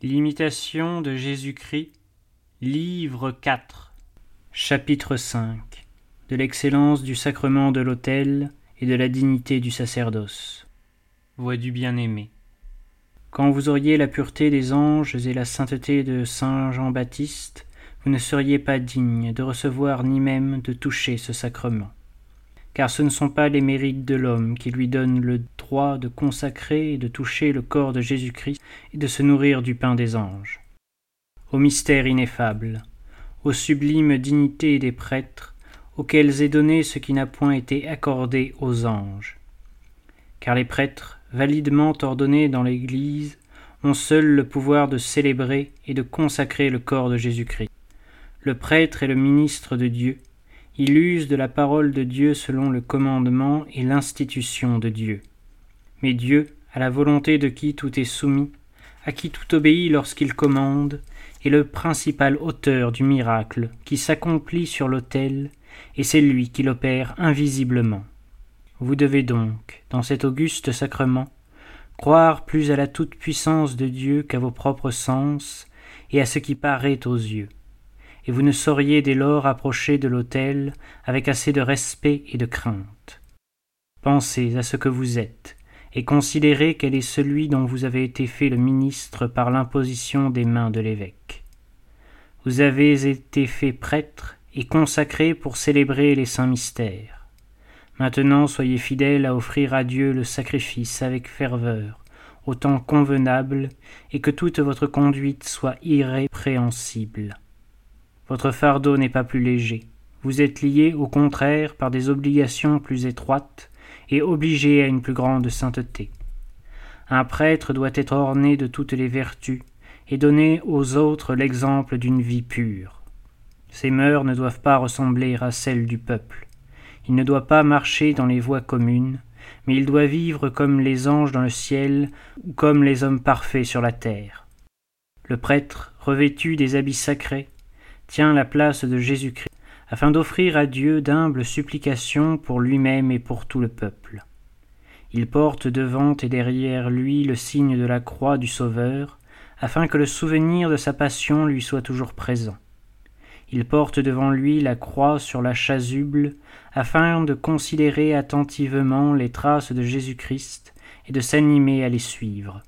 L'imitation de Jésus-Christ, livre 4, chapitre 5 De l'excellence du sacrement de l'autel et de la dignité du sacerdoce. Voix du bien-aimé. Quand vous auriez la pureté des anges et la sainteté de saint Jean-Baptiste, vous ne seriez pas digne de recevoir ni même de toucher ce sacrement car ce ne sont pas les mérites de l'homme qui lui donnent le de consacrer et de toucher le corps de Jésus-Christ et de se nourrir du pain des anges. Au mystère ineffable, aux sublimes dignités des prêtres, auxquels est donné ce qui n'a point été accordé aux anges. Car les prêtres, validement ordonnés dans l'Église, ont seuls le pouvoir de célébrer et de consacrer le corps de Jésus-Christ. Le prêtre est le ministre de Dieu, il use de la parole de Dieu selon le commandement et l'institution de Dieu. Mais Dieu, à la volonté de qui tout est soumis, à qui tout obéit lorsqu'il commande, est le principal auteur du miracle qui s'accomplit sur l'autel, et c'est lui qui l'opère invisiblement. Vous devez donc, dans cet auguste sacrement, croire plus à la toute-puissance de Dieu qu'à vos propres sens et à ce qui paraît aux yeux et vous ne sauriez dès lors approcher de l'autel avec assez de respect et de crainte. Pensez à ce que vous êtes, et considérez quel est celui dont vous avez été fait le ministre par l'imposition des mains de l'évêque. Vous avez été fait prêtre et consacré pour célébrer les saints mystères. Maintenant soyez fidèle à offrir à Dieu le sacrifice avec ferveur, au temps convenable, et que toute votre conduite soit irrépréhensible. Votre fardeau n'est pas plus léger. Vous êtes lié, au contraire, par des obligations plus étroites et obligé à une plus grande sainteté. Un prêtre doit être orné de toutes les vertus et donner aux autres l'exemple d'une vie pure. Ses mœurs ne doivent pas ressembler à celles du peuple. Il ne doit pas marcher dans les voies communes, mais il doit vivre comme les anges dans le ciel ou comme les hommes parfaits sur la terre. Le prêtre, revêtu des habits sacrés, tient la place de Jésus-Christ, afin d'offrir à Dieu d'humbles supplications pour lui-même et pour tout le peuple. Il porte devant et derrière lui le signe de la croix du Sauveur, afin que le souvenir de sa passion lui soit toujours présent. Il porte devant lui la croix sur la chasuble, afin de considérer attentivement les traces de Jésus-Christ et de s'animer à les suivre.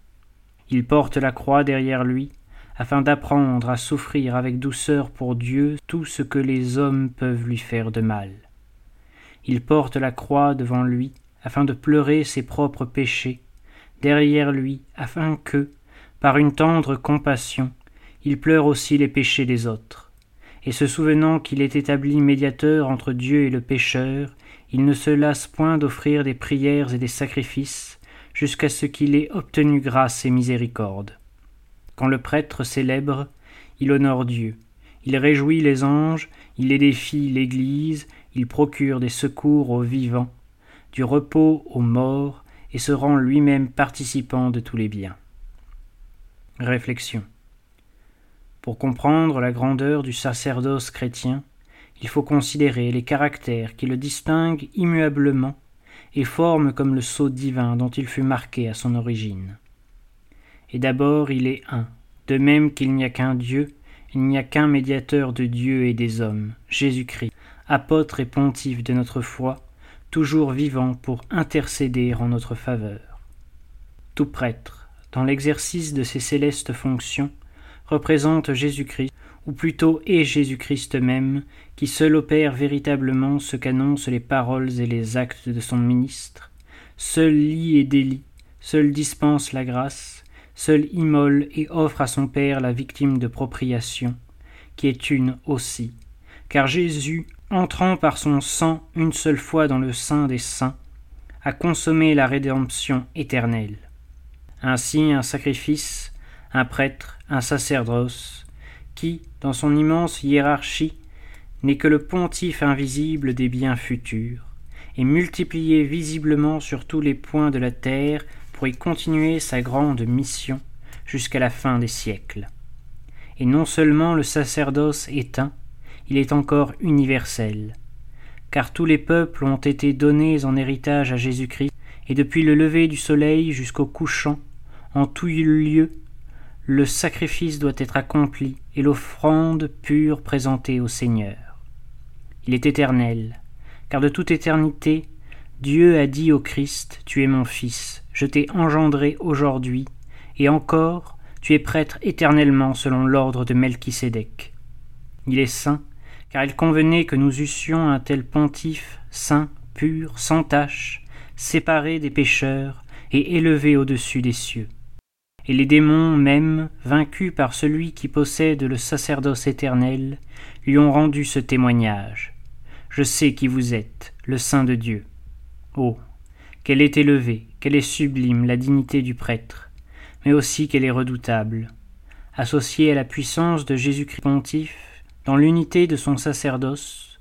Il porte la croix derrière lui, afin d'apprendre à souffrir avec douceur pour Dieu tout ce que les hommes peuvent lui faire de mal. Il porte la croix devant lui, afin de pleurer ses propres péchés, derrière lui, afin que, par une tendre compassion, il pleure aussi les péchés des autres. Et se souvenant qu'il est établi médiateur entre Dieu et le pécheur, il ne se lasse point d'offrir des prières et des sacrifices, jusqu'à ce qu'il ait obtenu grâce et miséricorde. Quand le prêtre célèbre, il honore Dieu, il réjouit les anges, il édifie l'Église, il procure des secours aux vivants, du repos aux morts, et se rend lui-même participant de tous les biens. Réflexion. Pour comprendre la grandeur du sacerdoce chrétien, il faut considérer les caractères qui le distinguent immuablement et forment comme le sceau divin dont il fut marqué à son origine et d'abord il est un. De même qu'il n'y a qu'un Dieu, il n'y a qu'un médiateur de Dieu et des hommes, Jésus-Christ, apôtre et pontife de notre foi, toujours vivant pour intercéder en notre faveur. Tout prêtre, dans l'exercice de ses célestes fonctions, représente Jésus-Christ, ou plutôt est Jésus-Christ même, qui seul opère véritablement ce qu'annoncent les paroles et les actes de son ministre, seul lit et délit, seul dispense la grâce, seul immole et offre à son Père la victime de propriation, qui est une aussi, car Jésus, entrant par son sang une seule fois dans le sein des saints, a consommé la rédemption éternelle. Ainsi un sacrifice, un prêtre, un sacerdoce, qui, dans son immense hiérarchie, n'est que le pontife invisible des biens futurs, et multiplié visiblement sur tous les points de la terre pour continuer sa grande mission jusqu'à la fin des siècles. Et non seulement le sacerdoce est un, il est encore universel, car tous les peuples ont été donnés en héritage à Jésus-Christ, et depuis le lever du soleil jusqu'au couchant, en tout lieu, le sacrifice doit être accompli et l'offrande pure présentée au Seigneur. Il est éternel, car de toute éternité, Dieu a dit au Christ, Tu es mon Fils, je t'ai engendré aujourd'hui, et encore, tu es prêtre éternellement selon l'ordre de Melchisédek. Il est saint, car il convenait que nous eussions un tel pontife, saint, pur, sans tache, séparé des pécheurs et élevé au-dessus des cieux. Et les démons même, vaincus par celui qui possède le sacerdoce éternel, lui ont rendu ce témoignage. Je sais qui vous êtes, le Saint de Dieu. Oh. Qu'elle est élevée, qu'elle est sublime la dignité du prêtre, mais aussi qu'elle est redoutable. Associée à la puissance de Jésus-Christ pontife, dans l'unité de son sacerdoce,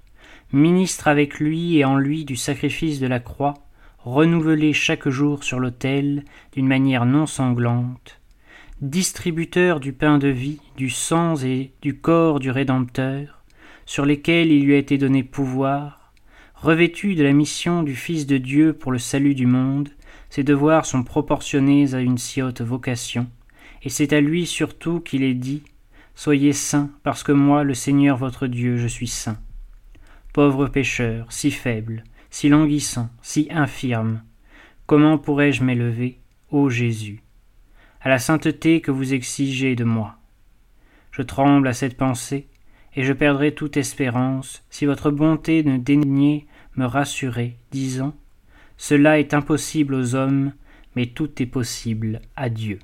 ministre avec lui et en lui du sacrifice de la croix, renouvelé chaque jour sur l'autel d'une manière non sanglante, distributeur du pain de vie, du sang et du corps du Rédempteur, sur lesquels il lui a été donné pouvoir, revêtu de la mission du Fils de Dieu pour le salut du monde, ses devoirs sont proportionnés à une si haute vocation, et c'est à lui surtout qu'il est dit Soyez saints, parce que moi, le Seigneur votre Dieu, je suis saint. Pauvre pécheur, si faible, si languissant, si infirme, comment pourrais-je m'élever, ô Jésus, à la sainteté que vous exigez de moi? Je tremble à cette pensée, et je perdrai toute espérance si votre bonté ne daignait me rassurer, disant Cela est impossible aux hommes, mais tout est possible à Dieu.